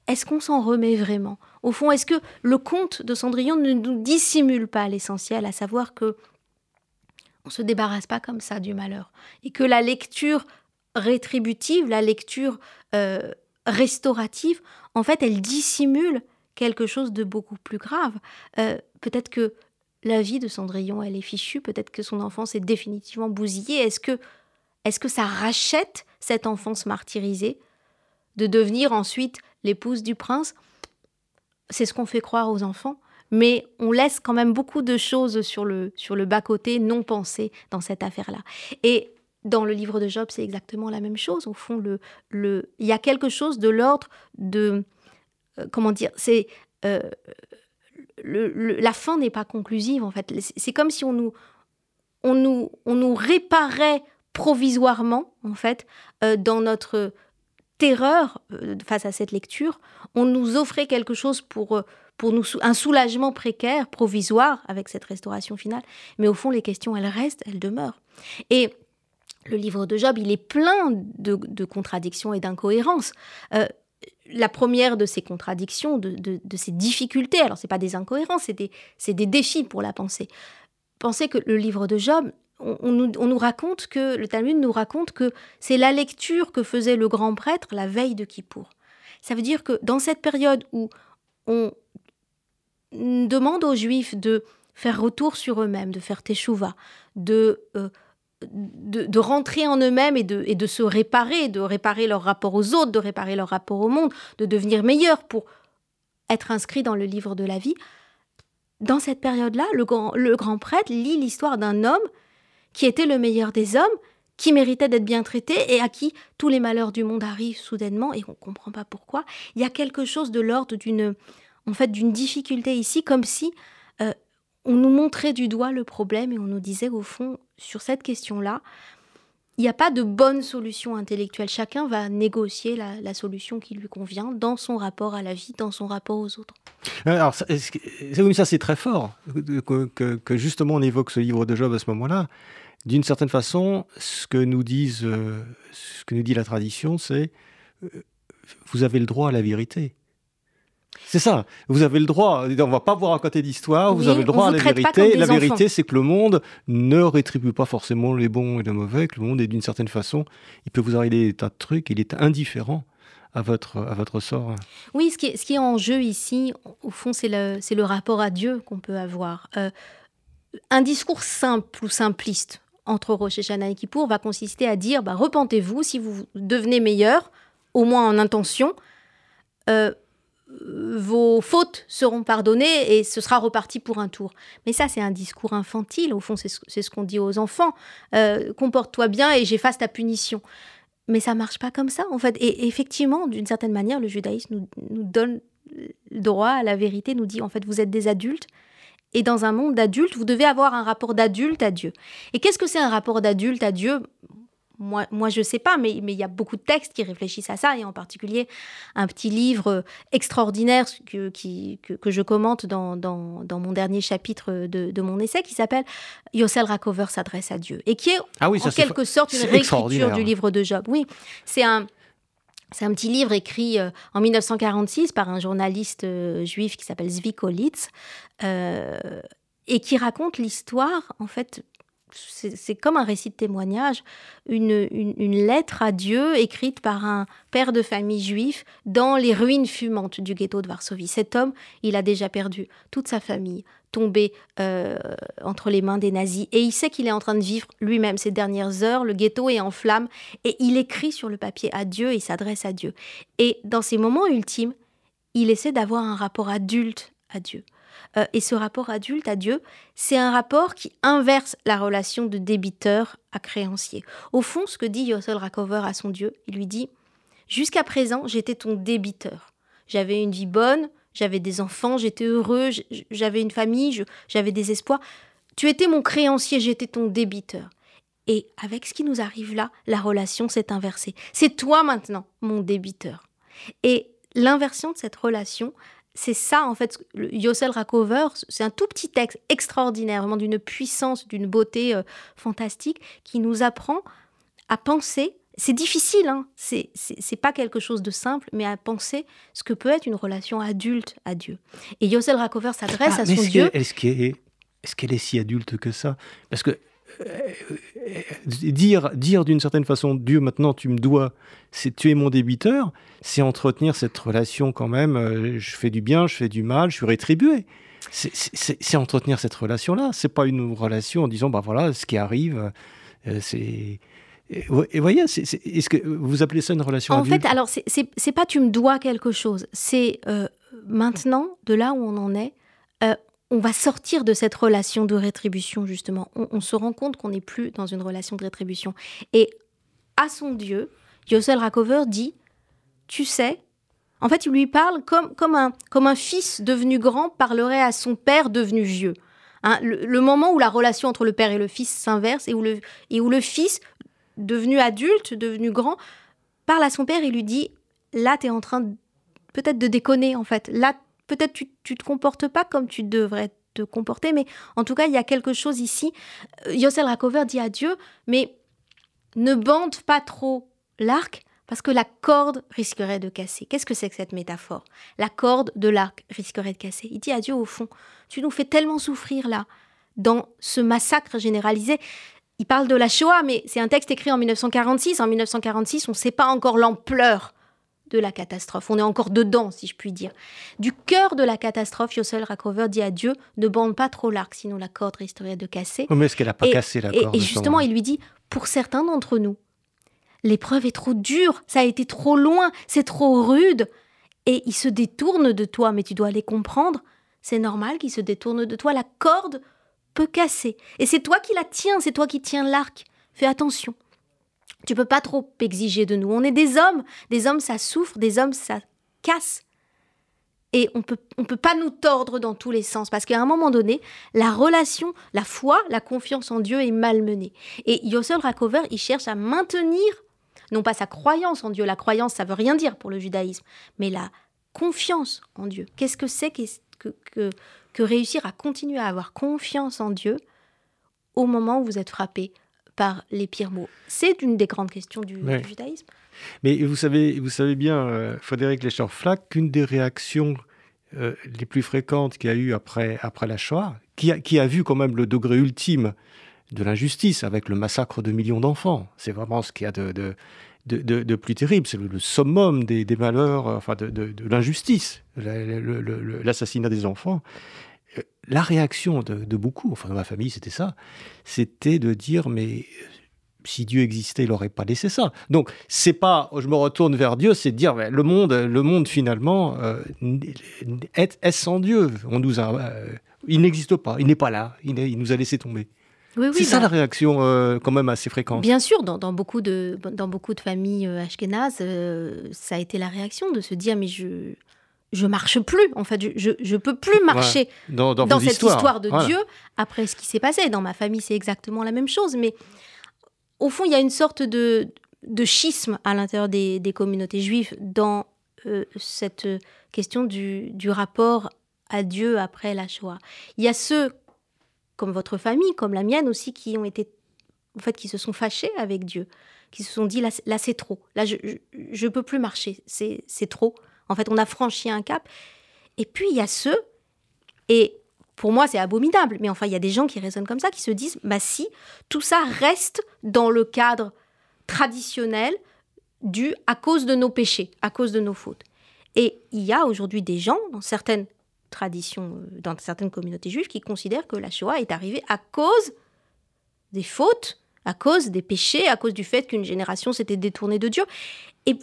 est-ce qu'on s'en remet vraiment? Au fond, est-ce que le conte de Cendrillon ne nous dissimule pas l'essentiel, à savoir que on se débarrasse pas comme ça du malheur et que la lecture rétributive, la lecture euh, restaurative, en fait, elle dissimule quelque chose de beaucoup plus grave. Euh, peut-être que la vie de Cendrillon, elle est fichue, peut-être que son enfance est définitivement bousillée. Est-ce que est-ce que ça rachète cette enfance martyrisée de devenir ensuite l'épouse du prince? C'est ce qu'on fait croire aux enfants, mais on laisse quand même beaucoup de choses sur le, sur le bas-côté non pensées dans cette affaire-là. Et dans le livre de Job, c'est exactement la même chose. Au fond, le, le, il y a quelque chose de l'ordre de... Euh, comment dire C'est... Euh, la fin n'est pas conclusive, en fait. C'est comme si on nous, on nous, on nous réparait provisoirement, en fait, euh, dans notre terreur euh, face à cette lecture, on nous offrait quelque chose pour, euh, pour nous, un soulagement précaire, provisoire, avec cette restauration finale. Mais au fond, les questions, elles restent, elles demeurent. Et le livre de Job, il est plein de, contradictions et d'incohérences. la première de ces contradictions, de, ces difficultés, alors ce pas des incohérences, c'est des, des défis pour la pensée. Pensez que le livre de Job on, nous, raconte que, le Talmud nous raconte que c'est la lecture que faisait le grand prêtre la veille de Kippour. Ça veut dire que dans cette période où on demande aux Juifs de faire retour sur eux-mêmes, de faire teshuva, de, euh, de, rentrer en eux-mêmes et de, et de se réparer, de réparer leur rapport aux autres, de réparer leur rapport au monde, de devenir meilleurs pour être inscrits dans le livre de la vie. Dans cette période-là, le le grand prêtre lit l'histoire d'un homme qui était le meilleur des hommes, qui méritait d'être bien traité et à qui tous les malheurs du monde arrivent soudainement et on ne comprend pas pourquoi. Il y a quelque chose de l'ordre d'une en fait d'une difficulté ici, comme si euh, on nous montrait du doigt le problème et on nous disait au fond sur cette question-là, il n'y a pas de bonne solution intellectuelle. Chacun va négocier la, solution qui lui convient dans son rapport à la vie, dans son rapport aux autres. Alors, ça, c'est très fort que, justement on évoque ce livre de Job à ce moment-là d'une certaine façon, ce que nous disent, euh, ce que nous dit la tradition, c'est euh, vous avez le droit à la vérité. C'est ça. Vous avez le droit. On va pas vous raconter d'histoire. vous avez le droit à la vérité. La vérité, c'est que le monde ne rétribue pas forcément les bons et les mauvais. Que le monde est d'une certaine façon, il peut vous arriver des tas de trucs. Il est indifférent à votre, à votre sort. Oui, ce qui, est, ce qui est en jeu ici, au fond, c'est le, le rapport à Dieu qu'on peut avoir. Euh, un discours simple ou simpliste, entre Rosh Hashanah et Kippour va consister à dire bah, repentez-vous si vous devenez meilleur, au moins en intention. Euh, vos fautes seront pardonnées et ce sera reparti pour un tour. Mais ça, c'est un discours infantile, au fond, c'est ce, qu'on dit aux enfants. Euh, comporte-toi bien et j'efface ta punition. Mais ça marche pas comme ça, en fait. Et effectivement, d'une certaine manière, le judaïsme nous, nous donne droit à la vérité, nous dit, en fait, vous êtes des adultes, et dans un monde d'adultes, vous devez avoir un rapport d'adulte à Dieu. Et qu'est-ce que c'est un rapport d'adulte à Dieu? Moi, moi, je ne sais pas, mais, il y a beaucoup de textes qui réfléchissent à ça, et en particulier un petit livre extraordinaire que, que, je commente dans, mon dernier chapitre de, mon essai, qui s'appelle Yossel Racover s'adresse à Dieu, et qui est ah en quelque sorte une réécriture du livre de Job. Oui, c'est un, c'est un petit livre écrit euh, en 1946 par un journaliste euh, juif qui s'appelle Zvi Kolitz euh, et qui raconte l'histoire en fait c'est comme un récit de témoignage, une, lettre à Dieu écrite par un père de famille juif dans les ruines fumantes du ghetto de Varsovie. Cet homme, il a déjà perdu toute sa famille, tombé euh, entre les mains des nazis, et il sait qu'il est en train de vivre lui-même ces dernières heures, le ghetto est en flammes, et il écrit sur le papier à Dieu, il s'adresse à Dieu. Et dans ces moments ultimes, il essaie d'avoir un rapport adulte à Dieu. Euh, et ce rapport adulte à Dieu, c'est un rapport qui inverse la relation de débiteur à créancier. Au fond, ce que dit Yossel Rakover à son Dieu, il lui dit Jusqu'à présent, j'étais ton débiteur. J'avais une vie bonne, j'avais des enfants, j'étais heureux, j'avais une famille, j'avais des espoirs. Tu étais mon créancier, j'étais ton débiteur. Et avec ce qui nous arrive là, la relation s'est inversée. C'est toi maintenant, mon débiteur. Et l'inversion de cette relation, c'est ça, en fait, Yossel Rakover, c'est un tout petit texte extraordinaire, vraiment d'une puissance, d'une beauté euh, fantastique, qui nous apprend à penser. C'est difficile, hein, c'est pas quelque chose de simple, mais à penser ce que peut être une relation adulte à Dieu. Et Yossel Rakover s'adresse ah, à son Dieu. Est-ce qu'elle est, est, est, si adulte que ça? Parce que dire, dire d'une certaine façon, Dieu, maintenant tu me dois, c'est tu es mon débiteur, c'est entretenir cette relation quand même, euh, je fais du bien, je fais du mal, je suis rétribué. C'est entretenir cette relation-là. C'est pas une relation en disant, bah voilà, ce qui arrive, euh, c'est. Et voyez, est-ce que vous appelez ça une relation En fait, alors, c'est pas tu me dois quelque chose. C'est maintenant, de là où on en est, on va sortir de cette relation de rétribution, justement. On, se rend compte qu'on n'est plus dans une relation de rétribution. Et à son Dieu, Yossel Rakover dit Tu sais, en fait, il lui parle comme, comme, un, comme un fils devenu grand parlerait à son père devenu vieux. Hein, le, moment où la relation entre le père et le fils s'inverse et, où le, et où le fils, devenu adulte, devenu grand, parle à son père et lui dit Là, tu es en train peut-être de déconner, en fait. Là, peut-être tu, tu te comportes pas comme tu devrais te comporter, mais en tout cas, il y a quelque chose ici. Euh, Yossel Rakover dit à Dieu, mais ne bande pas trop l'arc parce que la corde risquerait de casser. Qu'est-ce que c'est que cette métaphore? La corde de l'arc risquerait de casser. Il dit à Dieu, au fond, tu nous fais tellement souffrir là, dans ce massacre généralisé. Il parle de la Shoah, mais c'est un texte écrit en 1946. En 1946, on ne sait pas encore l'ampleur de la catastrophe. On est encore dedans, si je puis dire. Du cœur de la catastrophe, Yossel Rakover dit à Dieu ne bande pas trop l'arc, sinon la corde risquerait de casser. mais est-ce qu'elle n'a pas cassé la corde Et, justement, il lui dit pour certains d'entre nous, l'épreuve est trop dure, ça a été trop loin, c'est trop rude, et ils se détournent de toi, mais tu dois les comprendre. C'est normal qu'ils se détournent de toi. La corde peut casser. Et c'est toi qui la tiens, c'est toi qui tiens l'arc. Fais attention. Tu peux pas trop exiger de nous. On est des hommes. Des hommes, ça souffre. Des hommes, ça casse. Et on peut, on peut pas nous tordre dans tous les sens parce qu'à un moment donné, la relation, la foi, la confiance en Dieu est malmenée. Et Yossel Rakover, il cherche à maintenir, non pas sa croyance en Dieu, la croyance, ça veut rien dire pour le judaïsme, mais la confiance en Dieu. Qu'est-ce que c'est que, que, que réussir à continuer à avoir confiance en Dieu au moment où vous êtes frappé par les pires mots. C'est une des grandes questions du, judaïsme. Mais vous savez, vous savez bien, euh, Frédéric Lescher-Flack, qu'une des réactions euh, les plus fréquentes qu'il y a eu après, après la Shoah, qui a, qui a vu quand même le degré ultime de l'injustice avec le massacre de millions d'enfants, c'est vraiment ce qu'il y a de, de de, plus terrible, c'est le, summum des, des malheurs, enfin de, de l'injustice, l'assassinat des enfants la réaction de, beaucoup, enfin dans ma famille c'était ça, c'était de dire mais si Dieu existait, il n'aurait pas laissé ça. Donc, c'est pas, je me retourne vers Dieu, c'est de dire, le monde, le monde finalement, euh, est, est, sans Dieu. On nous a, euh, il n'existe pas, il n'est pas là, il, il, nous a laissé tomber. Oui, oui, c'est ça bah la réaction euh, quand même assez fréquente. Bien sûr, dans, dans beaucoup, de, dans beaucoup de familles euh, ashkénazes, ça a été la réaction de se dire mais je je marche plus en fait je je peux plus marcher dans, dans, cette histoire de Dieu. Après ce qui s'est passé dans ma famille c'est exactement la même chose mais au fond il y a une sorte de de schisme à l'intérieur des, des, communautés juives dans euh, cette question du, du rapport à Dieu après la Shoah. Il y a ceux, comme votre famille, comme la mienne aussi, qui ont été, en fait, qui se sont fâchés avec Dieu, qui se sont dit là, là c'est trop, là je, je, peux plus marcher, c'est trop. En fait, on a franchi un cap. Et puis il y a ceux, et pour moi c'est abominable, mais enfin il y a des gens qui raisonnent comme ça, qui se disent bah si, tout ça reste dans le cadre traditionnel dû à cause de nos péchés, à cause de nos fautes. Et il y a aujourd'hui des gens, dans certaines traditions, euh, dans certaines communautés juives, qui considèrent que la Shoah est arrivée à cause des fautes, à cause des péchés, à cause du fait qu'une génération s'était détournée de Dieu. Et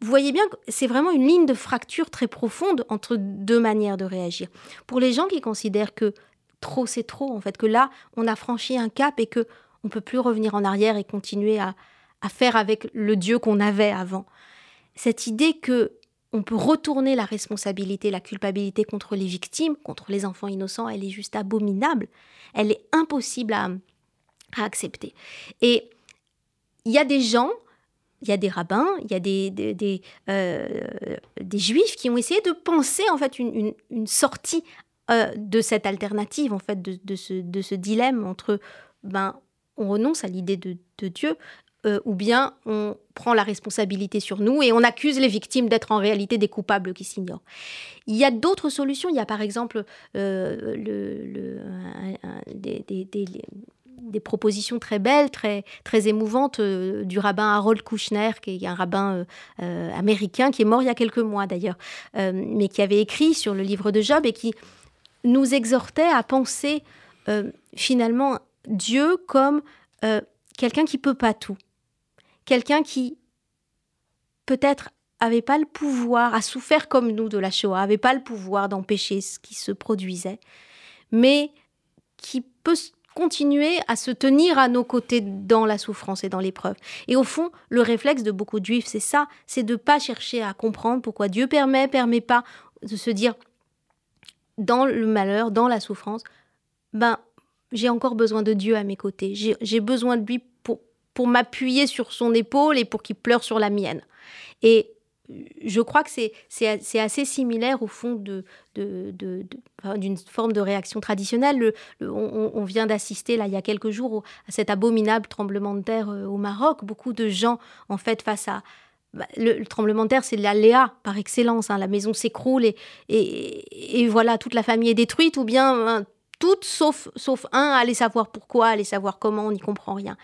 vous voyez bien que c'est vraiment une ligne de fracture très profonde entre deux manières de réagir. Pour les gens qui considèrent que trop c'est trop, en fait, que là on a franchi un cap et que on peut plus revenir en arrière et continuer à, faire avec le Dieu qu'on avait avant. Cette idée que on peut retourner la responsabilité, la culpabilité contre les victimes, contre les enfants innocents, elle est juste abominable. Elle est impossible à, accepter. Et il y a des gens, il y a des rabbins, il y a des, des, euh, juifs qui ont essayé de penser en fait une, sortie euh, de cette alternative, en fait, de, ce, de ce dilemme entre ben, on renonce à l'idée de, de Dieu, euh, ou bien on prend la responsabilité sur nous et on accuse les victimes d'être en réalité des coupables qui s'ignorent. Il y a d'autres solutions. Il y a par exemple euh, le, des, propositions très belles, très, très émouvantes euh, du rabbin Harold Kushner, qui est un rabbin américain qui est mort il y a quelques mois d'ailleurs, mais qui avait écrit sur le livre de Job et qui nous exhortait à penser finalement Dieu comme quelqu'un qui peut pas tout. Quelqu'un qui peut-être avait pas le pouvoir, a souffert comme nous de la Shoah, avait pas le pouvoir d'empêcher ce qui se produisait, mais qui peut continuer à se tenir à nos côtés dans la souffrance et dans l'épreuve. Et au fond, le réflexe de beaucoup de juifs, c'est ça, c'est de pas chercher à comprendre pourquoi Dieu permet, permet pas, de se dire dans le malheur, dans la souffrance, ben j'ai encore besoin de Dieu à mes côtés, j'ai besoin de lui pour m'appuyer sur son épaule et pour qu'il pleure sur la mienne. Et je crois que c'est assez similaire au fond d'une forme de réaction traditionnelle. Le, on, vient d'assister là il y a quelques jours à cet abominable tremblement de terre euh, au Maroc. Beaucoup de gens en fait face à bah, le, tremblement de terre, c'est l'aléa par excellence. Hein. La maison s'écroule et, voilà toute la famille est détruite ou bien hein, toutes sauf, sauf un, allez savoir pourquoi, allez savoir comment, on n'y comprend rien.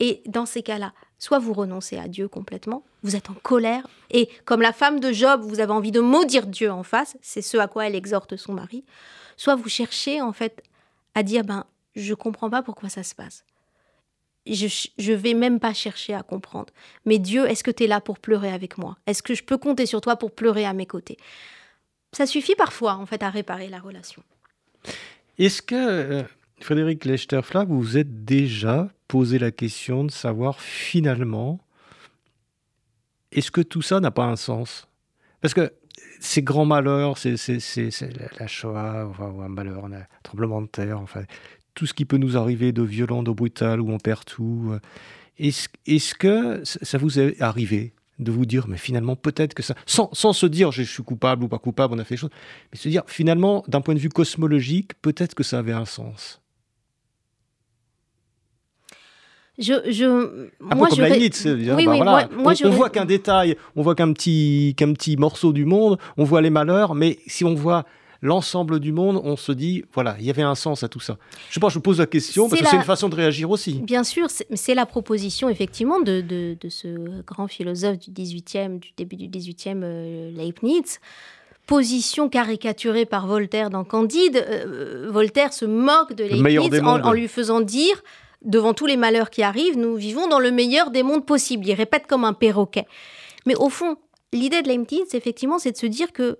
Et dans ces cas-là, soit vous renoncez à Dieu complètement, vous êtes en colère, et comme la femme de Job, vous avez envie de maudire Dieu en face, c'est ce à quoi elle exhorte son mari, soit vous cherchez en fait à dire, ben, je comprends pas pourquoi ça se passe. Je, je vais même pas chercher à comprendre. Mais Dieu, est-ce que tu es là pour pleurer avec moi? Est-ce que je peux compter sur toi pour pleurer à mes côtés? Ça suffit parfois, en fait, à réparer la relation. Est-ce que, euh, Frédéric Lechterflag, vous vous êtes déjà posé la question de savoir finalement, est-ce que tout ça n'a pas un sens? Parce que ces grands malheurs, c'est la Shoah, ou un malheur, un tremblement de terre, enfin, tout ce qui peut nous arriver de violent, de brutal, où on perd tout. Euh, est-ce que ça vous est arrivé de vous dire, mais finalement, peut-être que ça, sans, sans, se dire je suis coupable ou pas coupable, on a fait des choses, mais se dire, finalement, d'un point de vue cosmologique, peut-être que ça avait un sens? Je, je, un moi, peu comme je... oui, voilà. moi, on, on voit qu'un détail, on voit qu'un petit, qu'un petit morceau du monde, on voit les malheurs, mais si on voit l'ensemble du monde, on se dit, voilà, il y avait un sens à tout ça. Je pense, je pose la question parce que c'est une façon de réagir aussi. Bien sûr, c'est la proposition effectivement de, de, ce grand philosophe du 18e, du début du 18e, euh, Leibniz position caricaturée par Voltaire dans Candide. Euh, Voltaire se moque de Leibniz en, lui faisant dire devant tous les malheurs qui arrivent, nous vivons dans le meilleur des mondes possibles. Il répète comme un perroquet. Mais au fond, l'idée de Leibniz, effectivement, c'est de se dire que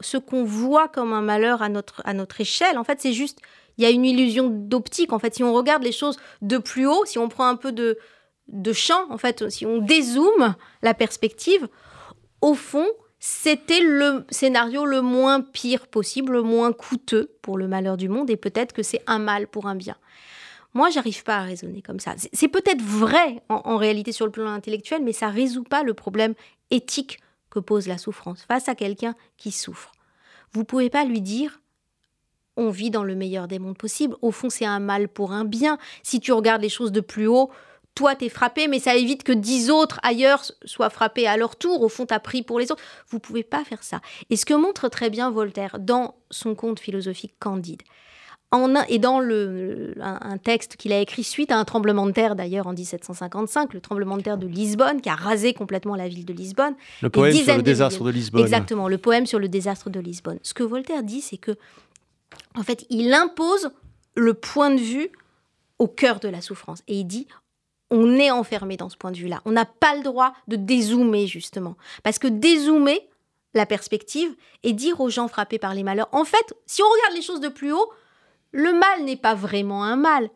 ce qu'on voit comme un malheur à notre, à notre échelle, en fait, c'est juste, il y a une illusion d'optique. En fait, si on regarde les choses de plus haut, si on prend un peu de, de champ, en fait, si on dézoome la perspective, au fond, c'était le scénario le moins pire possible, le moins coûteux pour le malheur du monde, et peut-être que c'est un mal pour un bien. Moi, j'arrive pas à raisonner comme ça. C'est peut-être vrai en, réalité sur le plan intellectuel, mais ça résout pas le problème éthique que pose la souffrance face à quelqu'un qui souffre. Vous pouvez pas lui dire on vit dans le meilleur des mondes possibles. Au fond, c'est un mal pour un bien. Si tu regardes les choses de plus haut, toi, t'es frappé, mais ça évite que dix autres ailleurs soient frappés à leur tour. Au fond, t'as pris pour les autres. Vous pouvez pas faire ça. Et ce que montre très bien Voltaire dans son conte philosophique Candide, en et dans le, un, texte qu'il a écrit suite à un tremblement de terre d'ailleurs en 1755, le tremblement de terre de Lisbonne qui a rasé complètement la ville de Lisbonne. Le poème sur le désastre de Lisbonne. Exactement, le poème sur le désastre de Lisbonne. Ce que Voltaire dit, c'est que, en fait, il impose le point de vue au cœur de la souffrance. Et il dit, on est enfermé dans ce point de vue-là. On n'a pas le droit de dézoomer, justement. Parce que dézoomer la perspective et dire aux gens frappés par les malheurs, en fait, si on regarde les choses de plus haut, le mal n'est pas vraiment un mal.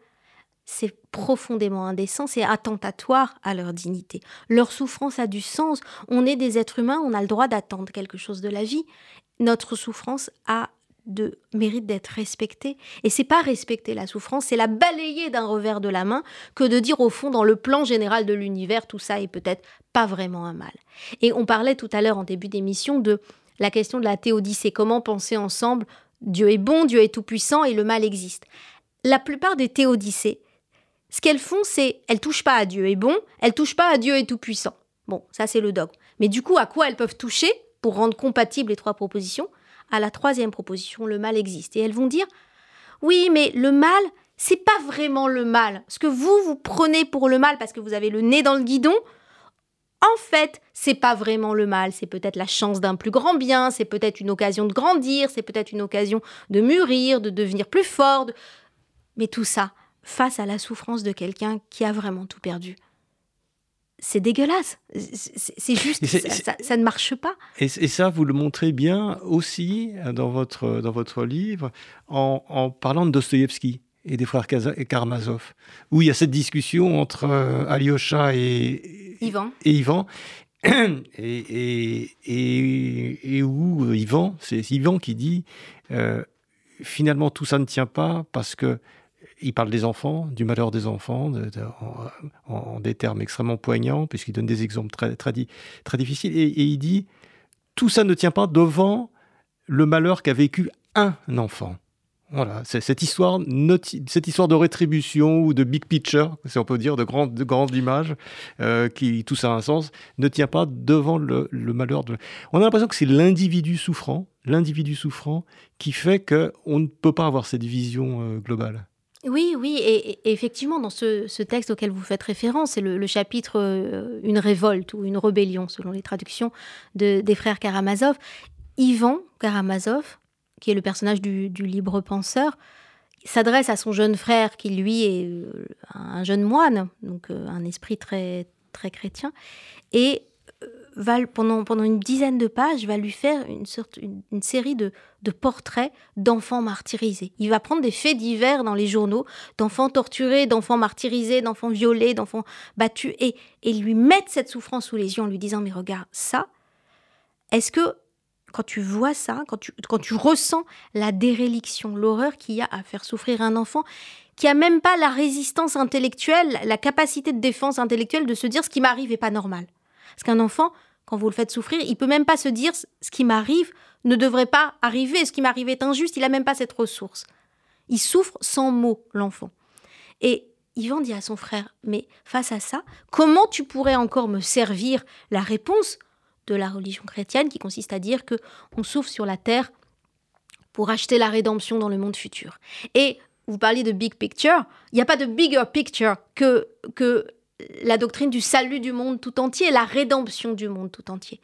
C'est profondément indécent, c'est attentatoire à leur dignité. Leur souffrance a du sens. On est des êtres humains, on a le droit d'attendre quelque chose de la vie. Notre souffrance a de mérite d'être respectée. Et c'est pas respecter la souffrance, c'est la balayer d'un revers de la main que de dire au fond dans le plan général de l'univers tout ça est peut-être pas vraiment un mal. Et on parlait tout à l'heure en début d'émission de la question de la théodicée, comment penser ensemble Dieu est bon, Dieu est tout-puissant et le mal existe. La plupart des théodicées, ce qu'elles font, c'est elles touchent pas à Dieu est bon, elles touchent pas à Dieu est tout-puissant. Bon, ça c'est le dogme. Mais du coup, à quoi elles peuvent toucher pour rendre compatibles les trois propositions? À la troisième proposition, le mal existe. Et elles vont dire oui, mais le mal, c'est pas vraiment le mal. Ce que vous, vous prenez pour le mal parce que vous avez le nez dans le guidon, en fait, c'est pas vraiment le mal, c'est peut-être la chance d'un plus grand bien, c'est peut-être une occasion de grandir, c'est peut-être une occasion de mûrir, de devenir plus fort. Mais tout ça, face à la souffrance de quelqu'un qui a vraiment tout perdu. C'est dégueulasse. C'est juste, ça, ne marche pas. Et, ça, vous le montrez bien aussi dans votre, dans votre livre en, en parlant de Dostoïevski et des frères Karamazov, où il y a cette discussion entre euh, Alyosha et Ivan. Et, Ivan, et, où euh, Ivan, c'est Ivan qui dit euh, finalement tout ça ne tient pas parce que il parle des enfants, du malheur des enfants, en, des termes extrêmement poignants, puisqu'il donne des exemples très, très, difficiles, et il dit tout ça ne tient pas devant le malheur qu'a vécu un enfant. Voilà, cette histoire, cette histoire de rétribution ou de big picture, si on peut dire, de grandes de images, euh, qui tout ça a un sens, ne tient pas devant le, malheur de. On a l'impression que c'est l'individu souffrant, l'individu souffrant, qui fait que on ne peut pas avoir cette vision euh, globale. Oui, oui, et, effectivement, dans ce, texte auquel vous faites référence, c'est le, chapitre euh, Une révolte ou une rébellion, selon les traductions de, des frères Karamazov. Ivan Karamazov, qui est le personnage du, libre penseur, s'adresse à son jeune frère qui lui est euh, un jeune moine, donc euh, un esprit très très chrétien, et euh, va pendant pendant une dizaine de pages va lui faire une sorte une, série de, de portraits d'enfants martyrisés. Il va prendre des faits divers dans les journaux d'enfants torturés, d'enfants martyrisés, d'enfants violés, d'enfants battus et et lui mettre cette souffrance sous les yeux en lui disant mais regarde ça. Est-ce que quand tu vois ça, quand tu, quand tu ressens la déréliction, l'horreur qu'il y a à faire souffrir un enfant, qui a même pas la résistance intellectuelle, la capacité de défense intellectuelle de se dire ce qui m'arrive est pas normal. Parce qu'un enfant, quand vous le faites souffrir, il peut même pas se dire ce qui m'arrive ne devrait pas arriver, ce qui m'arrive est injuste, il a même pas cette ressource. Il souffre sans mots, l'enfant. Et Yvan dit à son frère, mais face à ça, comment tu pourrais encore me servir la réponse de la religion chrétienne qui consiste à dire que on souffre sur la terre pour acheter la rédemption dans le monde futur. Et vous parliez de big picture, il n'y a pas de bigger picture que, que la doctrine du salut du monde tout entier, la rédemption du monde tout entier.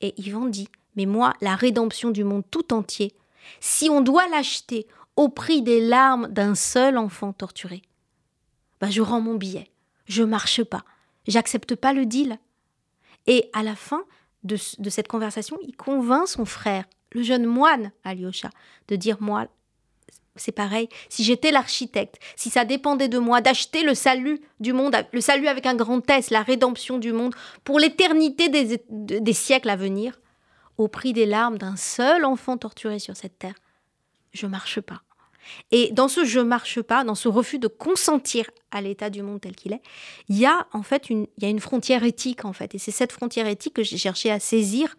Et Yvan dit, mais moi, la rédemption du monde tout entier, si on doit l'acheter au prix des larmes d'un seul enfant torturé, bah, je rends mon billet. Je marche pas. J'accepte pas le deal. Et à la fin de, cette conversation, il convainc son frère, le jeune moine Alyosha, de dire Moi, c'est pareil. Si j'étais l'architecte, si ça dépendait de moi d'acheter le salut du monde, le salut avec un grand S, la rédemption du monde, pour l'éternité des, des, siècles à venir, au prix des larmes d'un seul enfant torturé sur cette terre, je marche pas. Et dans ce je marche pas, dans ce refus de consentir à l'état du monde tel qu'il est, il y a en fait une, y a une frontière éthique en fait. Et c'est cette frontière éthique que j'ai cherché à saisir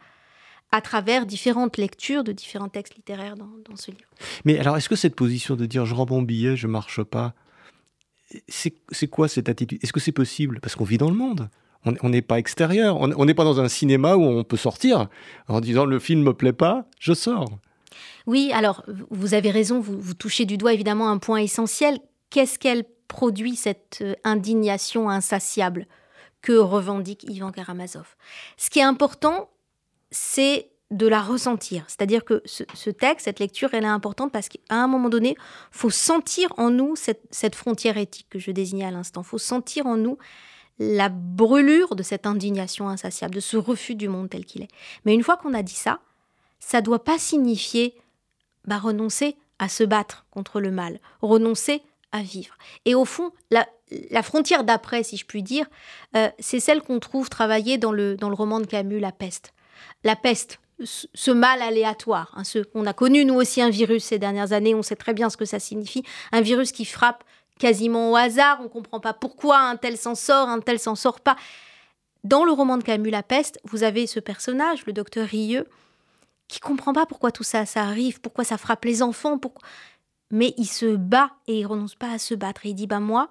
à travers différentes lectures de différents textes littéraires dans, ce livre. Mais alors, est-ce que cette position de dire je rends mon billet, je marche pas, c'est quoi cette attitude? Est-ce que c'est possible? Parce qu'on vit dans le monde. On n'est pas extérieur. On n'est pas dans un cinéma où on peut sortir en disant le film me plaît pas, je sors. Oui, alors vous avez raison, vous, touchez du doigt évidemment un point essentiel. Qu'est-ce qu'elle produit, cette euh, indignation insatiable que revendique Ivan Karamazov? Ce qui est important, c'est de la ressentir. C'est-à-dire que ce, texte, cette lecture, elle est importante parce qu'à un moment donné, faut sentir en nous cette, frontière éthique que je désignais à l'instant. faut sentir en nous la brûlure de cette indignation insatiable, de ce refus du monde tel qu'il est. Mais une fois qu'on a dit ça, ça ne doit pas signifier bah, renoncer à se battre contre le mal, renoncer à vivre. Et au fond, la, frontière d'après, si je puis dire, euh, c'est celle qu'on trouve travaillée dans le, dans le roman de Camus, La peste la peste, ce mal aléatoire. Hein, on a connu nous aussi un virus ces dernières années, on sait très bien ce que ça signifie. Un virus qui frappe quasiment au hasard, on ne comprend pas pourquoi un tel s'en sort, un tel s'en sort pas. Dans le roman de Camus, La peste, vous avez ce personnage, le docteur Rieux, qui comprend pas pourquoi tout ça, ça arrive, pourquoi ça frappe les enfants, mais il se bat et il renonce pas à se battre. Et il dit bah moi,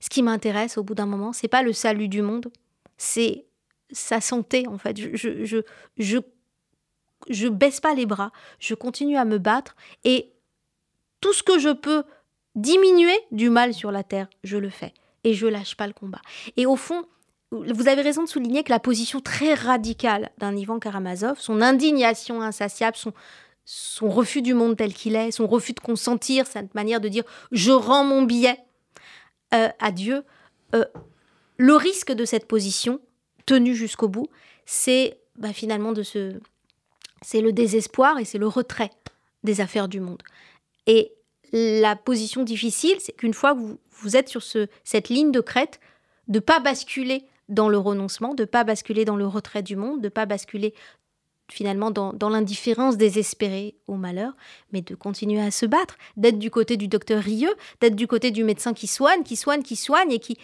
ce qui m'intéresse au bout d'un moment, c'est pas le salut du monde, c'est sa santé, en fait. Je, je, je, je, baisse pas les bras, je continue à me battre et tout ce que je peux diminuer du mal sur la terre, je le fais et je lâche pas le combat. Et au fond, vous avez raison de souligner que la position très radicale d'un Ivan Karamazov, son indignation insatiable, son, refus du monde tel qu'il est, son refus de consentir, cette manière de dire je rends mon billet euh, à Dieu, euh, le risque de cette position, tenu jusqu'au bout, c'est bah, finalement de ce, c'est le désespoir et c'est le retrait des affaires du monde. Et la position difficile, c'est qu'une fois que vous, vous, êtes sur ce, cette ligne de crête, de pas basculer dans le renoncement, de pas basculer dans le retrait du monde, de pas basculer finalement dans, dans l'indifférence désespérée au malheur, mais de continuer à se battre, d'être du côté du docteur Rieux, d'être du côté du médecin qui soigne, qui soigne, qui soigne et qui,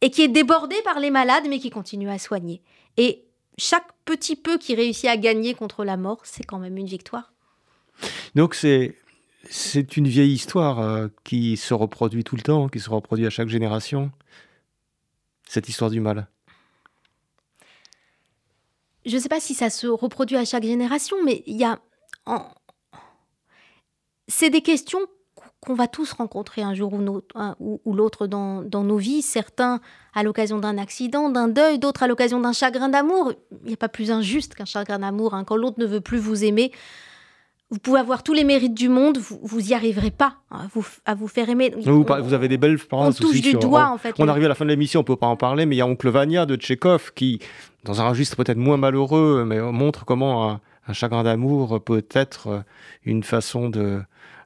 et qui est débordé par les malades, mais qui continue à soigner. Et chaque petit peu qui réussit à gagner contre la mort, c'est quand même une victoire. Donc c'est c'est une vieille histoire euh, qui se reproduit tout le temps, qui se reproduit à chaque génération. Cette histoire du mal. Je ne sais pas si ça se reproduit à chaque génération, mais il y a. C'est des questions qu'on va tous rencontrer un jour ou, l'autre dans, nos vies, certains à l'occasion d'un accident, d'un deuil, d'autres à l'occasion d'un chagrin d'amour. Il n'y a pas plus injuste qu'un chagrin d'amour. Hein. Quand l'autre ne veut plus vous aimer, vous pouvez avoir tous les mérites du monde, vous n'y arriverez pas hein, à, vous, faire aimer. Vous, avez des belles On touche du doigt, en fait. On arrive à la fin de l'émission, on ne peut pas en parler, mais il y a Oncle Vania de Tchekhov qui, dans un registre peut-être moins malheureux, mais montre comment un chagrin d'amour peut être une façon de,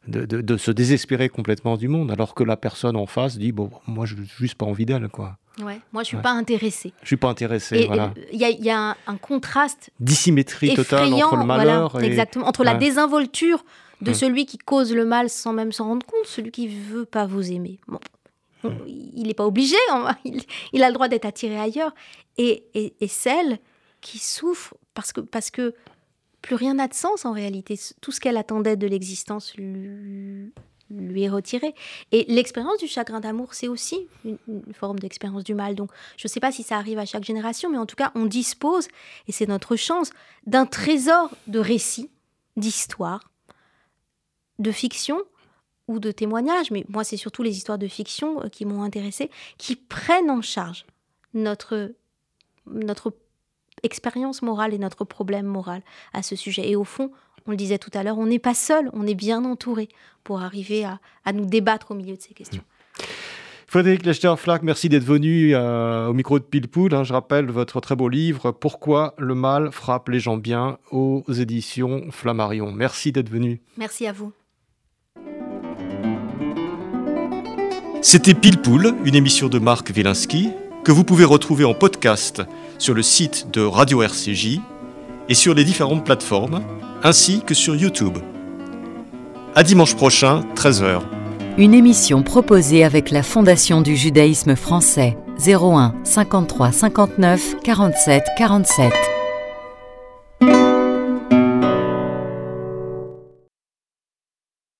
de, se désespérer complètement du monde, alors que la personne en face dit bon, moi, je n'ai juste pas envie d'elle, quoi. Ouais, moi, je suis pas intéressé. Je suis pas intéressé. Voilà. Il y a, un, contraste. Dissymétrie totale entre le malheur exactement, entre la désinvolture de celui qui cause le mal sans même s'en rendre compte, celui qui veut pas vous aimer. Bon, il n'est pas obligé, il, a le droit d'être attiré ailleurs. Et, et, et, celle qui souffre parce que, parce que plus rien n'a de sens en réalité. Tout ce qu'elle attendait de l'existence lui, est retiré. Et l'expérience du chagrin d'amour, c'est aussi une, forme d'expérience du mal. Donc, je ne sais pas si ça arrive à chaque génération, mais en tout cas, on dispose, et c'est notre chance, d'un trésor de récits, d'histoires, de fiction ou de témoignages, mais moi, c'est surtout les histoires de fiction euh, qui m'ont intéressée, qui prennent en charge notre, notre expérience morale et notre problème moral à ce sujet. Et au fond, on le disait tout à l'heure, on n'est pas seul, on est bien entouré pour arriver à, nous débattre au milieu de ces questions. Frédéric Lechter-Flack, merci d'être venu euh, au micro de Pilpoul. Hein, je rappelle votre très beau livre Pourquoi le mal frappe les gens bien aux éditions Flammarion. Merci d'être venu. Merci à vous. C'était Pilpoul, une émission de Marc Wielinski que vous pouvez retrouver en podcast sur le site de Radio RCJ et sur les différentes plateformes, ainsi que sur YouTube. À dimanche prochain, 13h. Une émission proposée avec la Fondation du judaïsme français 01 53 59 47 47.